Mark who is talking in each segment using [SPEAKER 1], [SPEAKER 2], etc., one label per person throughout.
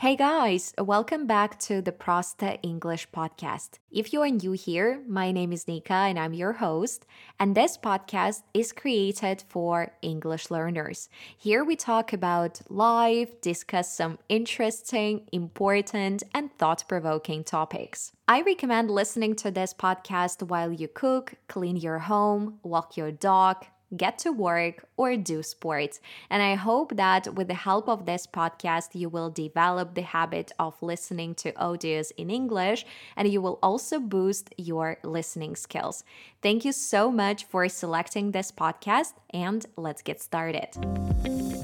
[SPEAKER 1] Hey guys, welcome back to the Prosta English podcast. If you are new here, my name is Nika and I'm your host, and this podcast is created for English learners. Here we talk about life, discuss some interesting, important, and thought provoking topics. I recommend listening to this podcast while you cook, clean your home, walk your dog, get to work, or do sports. And I hope that with the help of this podcast, you will develop the habit of listening to audios in English and you will also boost your listening skills. Thank you so much for selecting this podcast, and let's get started.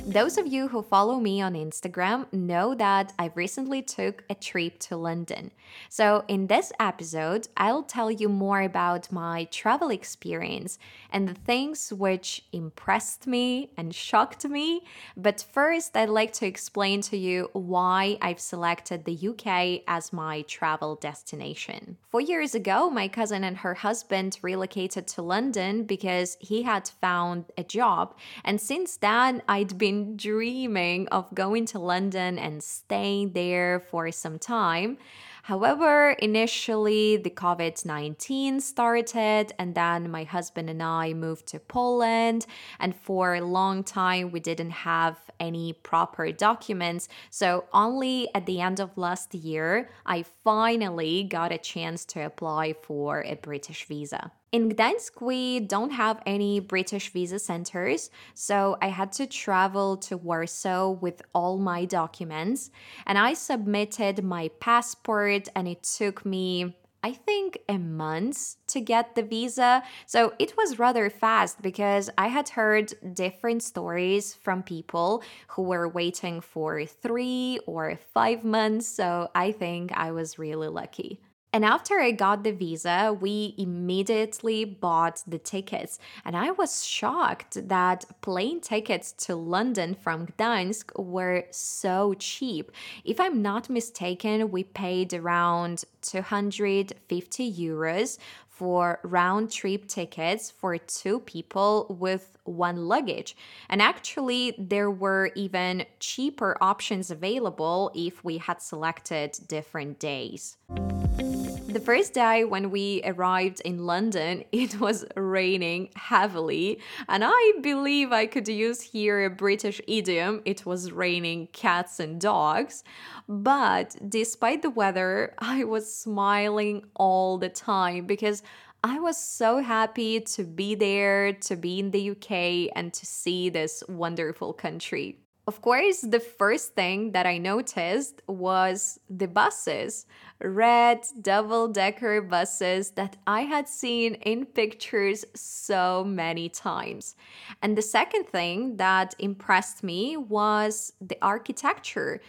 [SPEAKER 1] Those of you who follow me on Instagram know that I recently took a trip to London. So, in this episode, I'll tell you more about my travel experience and the things which impressed me and shocked me. But first, I'd like to explain to you why I've selected the UK as my travel destination. Four years ago, my cousin and her husband relocated to London because he had found a job. And since then, I'd been dreaming of going to London and staying there for some time. However, initially the COVID 19 started, and then my husband and I moved to Poland. And for a long time, we didn't have any proper documents. So, only at the end of last year, I finally got a chance to apply for a British visa. In Gdańsk, we don't have any British visa centers, so I had to travel to Warsaw with all my documents. And I submitted my passport, and it took me I think a month to get the visa. So it was rather fast because I had heard different stories from people who were waiting for three or five months. So I think I was really lucky. And after I got the visa, we immediately bought the tickets. And I was shocked that plane tickets to London from Gdańsk were so cheap. If I'm not mistaken, we paid around 250 euros for round trip tickets for two people with one luggage. And actually, there were even cheaper options available if we had selected different days. The first day when we arrived in London, it was raining heavily, and I believe I could use here a British idiom it was raining cats and dogs. But despite the weather, I was smiling all the time because I was so happy to be there, to be in the UK, and to see this wonderful country. Of course, the first thing that I noticed was the buses red double decker buses that I had seen in pictures so many times. And the second thing that impressed me was the architecture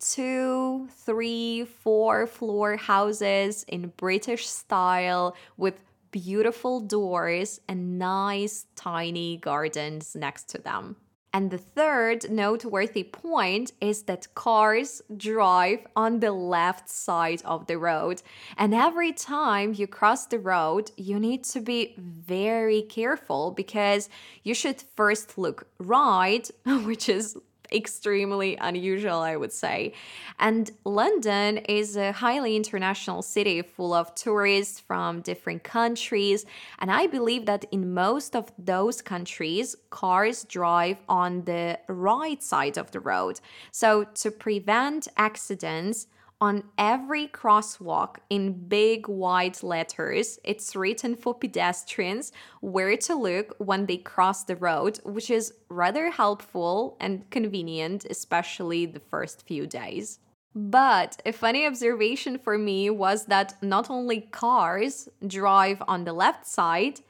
[SPEAKER 1] two, three, four floor houses in British style with beautiful doors and nice tiny gardens next to them. And the third noteworthy point is that cars drive on the left side of the road. And every time you cross the road, you need to be very careful because you should first look right, which is extremely unusual, I would say. And London is a highly international city full of tourists from different countries. And I believe that in most of those countries, cars drive on the right side of the road. So to prevent accidents, on every crosswalk in big white letters, it's written for pedestrians where to look when they cross the road, which is rather helpful and convenient, especially the first few days. But a funny observation for me was that not only cars drive on the left side,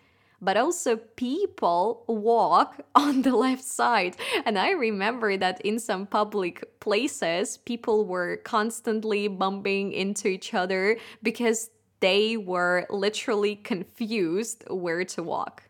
[SPEAKER 1] but also people walk on the left side. And I remember that in some public places, people were constantly bumping into each other because they were literally confused where to walk.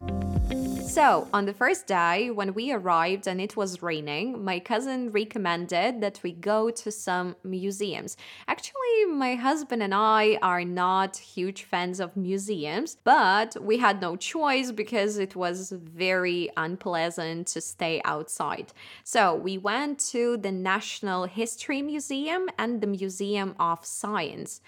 [SPEAKER 1] So, on the first day, when we arrived and it was raining, my cousin recommended that we go to some museums. Actually, my husband and I are not huge fans of museums, but we had no choice because it was very unpleasant to stay outside. So, we went to the National History Museum and the Museum of Science.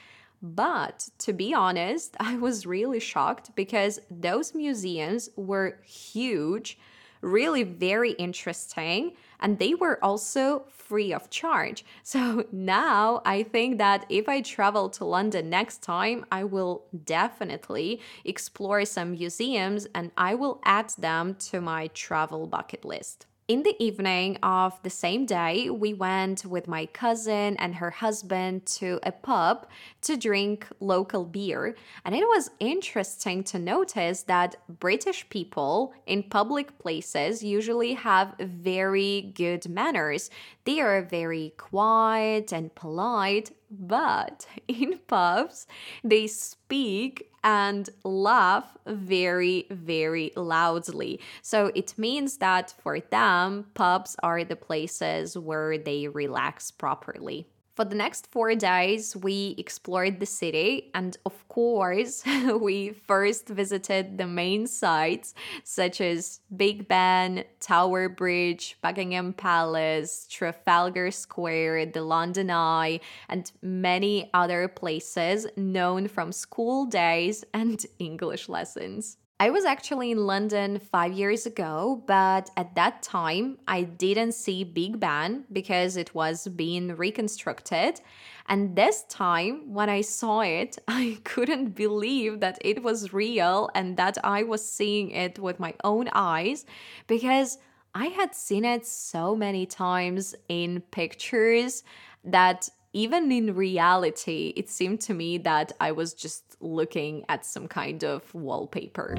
[SPEAKER 1] But to be honest, I was really shocked because those museums were huge, really very interesting, and they were also free of charge. So now I think that if I travel to London next time, I will definitely explore some museums and I will add them to my travel bucket list. In the evening of the same day, we went with my cousin and her husband to a pub to drink local beer. And it was interesting to notice that British people in public places usually have very good manners. They are very quiet and polite, but in pubs, they speak and laugh very, very loudly. So it means that for them, pubs are the places where they relax properly. For the next four days, we explored the city, and of course, we first visited the main sites such as Big Ben, Tower Bridge, Buckingham Palace, Trafalgar Square, the London Eye, and many other places known from school days and English lessons. I was actually in London five years ago, but at that time I didn't see Big Ben because it was being reconstructed. And this time, when I saw it, I couldn't believe that it was real and that I was seeing it with my own eyes because I had seen it so many times in pictures that even in reality, it seemed to me that I was just looking at some kind of wallpaper.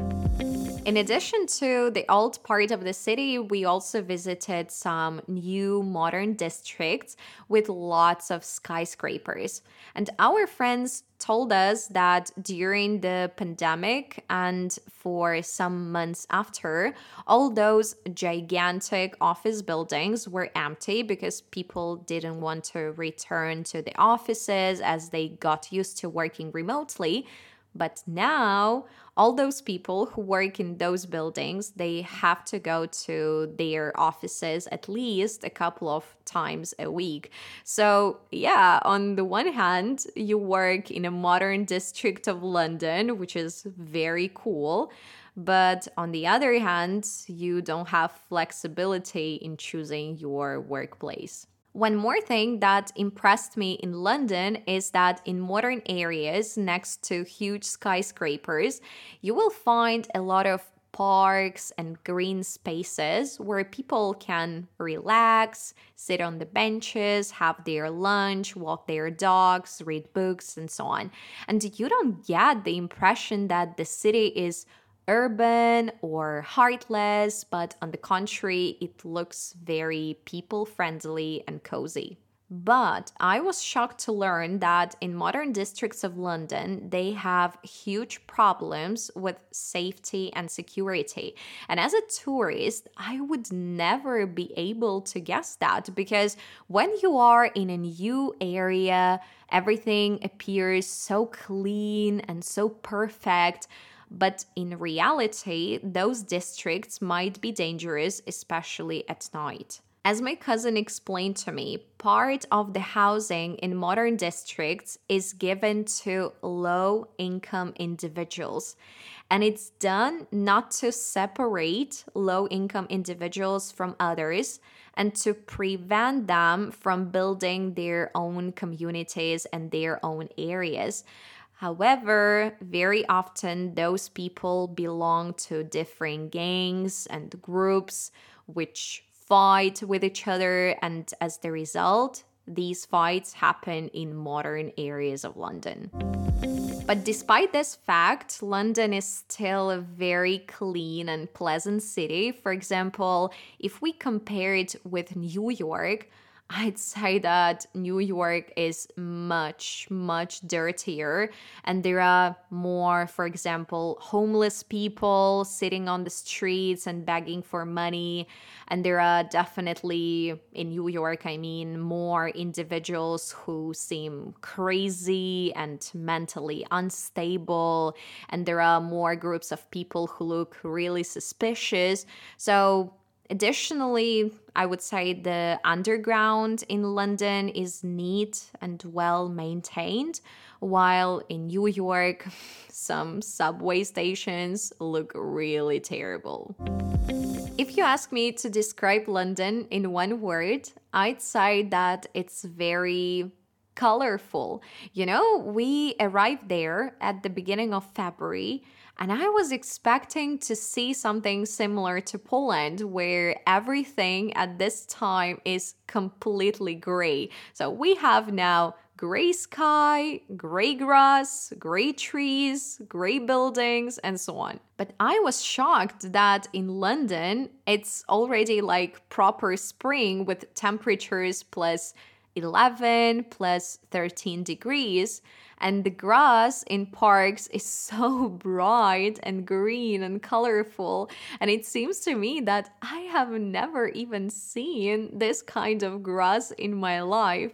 [SPEAKER 1] In addition to the old part of the city, we also visited some new modern districts with lots of skyscrapers. And our friends told us that during the pandemic and for some months after, all those gigantic office buildings were empty because people didn't want to return to the offices as they got used to working remotely. But now, all those people who work in those buildings, they have to go to their offices at least a couple of times a week. So, yeah, on the one hand, you work in a modern district of London, which is very cool. But on the other hand, you don't have flexibility in choosing your workplace. One more thing that impressed me in London is that in modern areas next to huge skyscrapers, you will find a lot of parks and green spaces where people can relax, sit on the benches, have their lunch, walk their dogs, read books, and so on. And you don't get the impression that the city is urban or heartless, but on the contrary, it looks very people friendly and cozy. But I was shocked to learn that in modern districts of London, they have huge problems with safety and security. And as a tourist, I would never be able to guess that because when you are in a new area, everything appears so clean and so perfect. But in reality, those districts might be dangerous, especially at night. As my cousin explained to me, part of the housing in modern districts is given to low income individuals. And it's done not to separate low income individuals from others and to prevent them from building their own communities and their own areas. However, very often those people belong to different gangs and groups which fight with each other, and as the result, these fights happen in modern areas of London. But despite this fact, London is still a very clean and pleasant city. For example, if we compare it with New York, I'd say that New York is much, much dirtier, and there are more, for example, homeless people sitting on the streets and begging for money. And there are definitely, in New York, I mean, more individuals who seem crazy and mentally unstable. And there are more groups of people who look really suspicious. So, Additionally, I would say the underground in London is neat and well maintained, while in New York, some subway stations look really terrible. If you ask me to describe London in one word, I'd say that it's very colorful. You know, we arrived there at the beginning of February and I was expecting to see something similar to Poland, where everything at this time is completely gray. So we have now gray sky, gray grass, gray trees, gray buildings, and so on. But I was shocked that in London, it's already like proper spring with temperatures plus 11 plus 13 degrees and the grass in parks is so bright and green and colorful. And it seems to me that i have never even seen this kind of grass in my life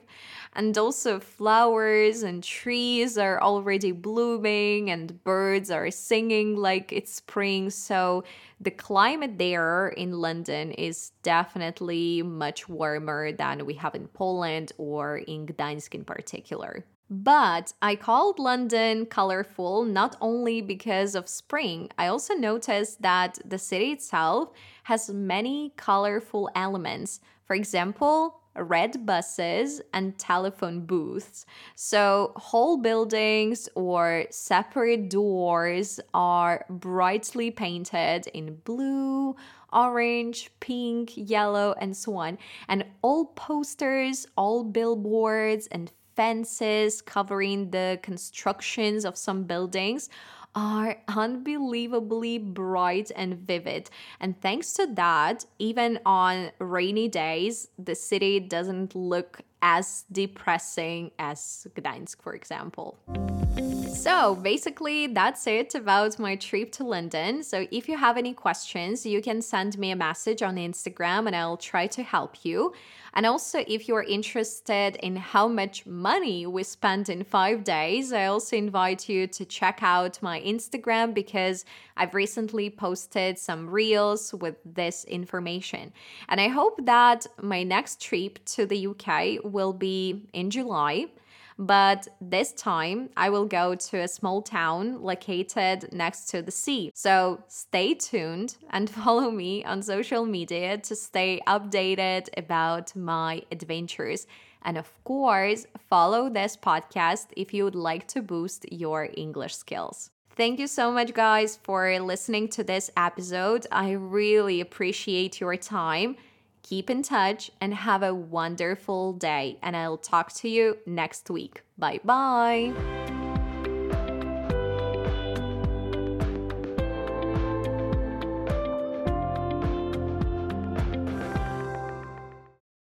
[SPEAKER 1] and also flowers and trees are already blooming and birds are singing like it's spring. So the climate there in london is definitely much warmer than we have in poland or in gdańsk in particular. But I called London colorful not only because of spring, I also noticed that the city itself has many colorful elements. For example, red buses and telephone booths. So, whole buildings or separate doors are brightly painted in blue, orange, pink, yellow, and so on. And all posters, all billboards, and fences covering the constructions of some buildings are unbelievably bright and vivid. And thanks to that, even on rainy days, the city doesn't look as depressing as Gdańsk, for example. So basically, that's it about my trip to London. So if you have any questions, you can send me a message on Instagram and I'll try to help you. And also, if you're interested in how much money we spent in five days, I also invite you to check out my Instagram because I've recently posted some reels with this information. And I hope that my next trip to the UK will be in July. But this time I will go to a small town located next to the sea. So stay tuned and follow me on social media to stay updated about my adventures. And of course, follow this podcast if you would like to boost your English skills. Thank you so much, guys, for listening to this episode. I really appreciate your time. Keep in touch and have a wonderful day. And I'll talk to you next week. Bye bye.